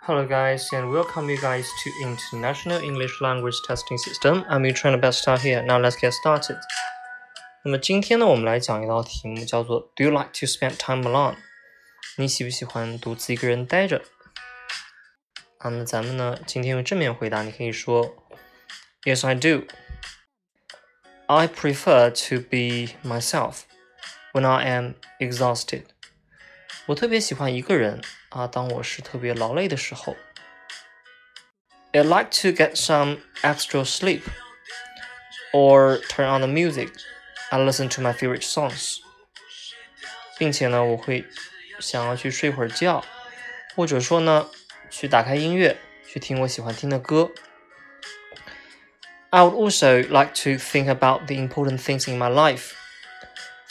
Hello guys and welcome you guys to International English Language Testing System. I'm your trainer Best Star here. Now let's get started. 那么今天呢，我们来讲一道题目，叫做 Do you like to spend time alone？你喜不喜欢独自一个人待着？那么咱们呢，今天用正面回答，你可以说 Yes, I do. I prefer to be myself when I am exhausted. 我特别喜欢一个人啊，当我是特别劳累的时候。I like to get some extra sleep or turn on the music and listen to my favorite songs。并且呢，我会想要去睡会儿觉，或者说呢，去打开音乐，去听我喜欢听的歌。I would also like to think about the important things in my life,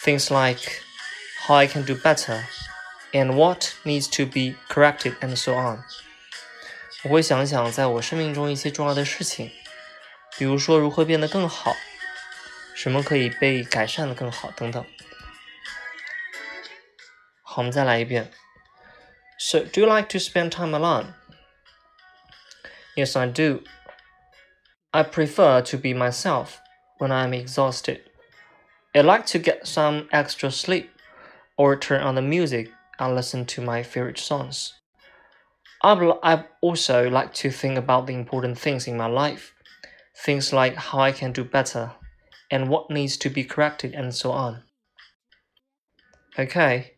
things like how I can do better and what needs to be corrected and so on。我会想想在我生命中一些重要的事情，比如说如何变得更好，什么可以被改善的更好等等。好，我们再来一遍。So, do you like to spend time alone? Yes, I do. I prefer to be myself when I'm exhausted. I like to get some extra sleep or turn on the music and listen to my favorite songs. I also like to think about the important things in my life, things like how I can do better and what needs to be corrected and so on. OK，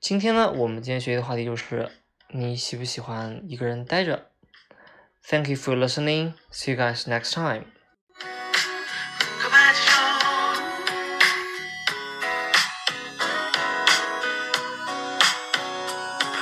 今天呢，我们今天学习的话题就是你喜不喜欢一个人待着？Thank you for listening. See you guys next time.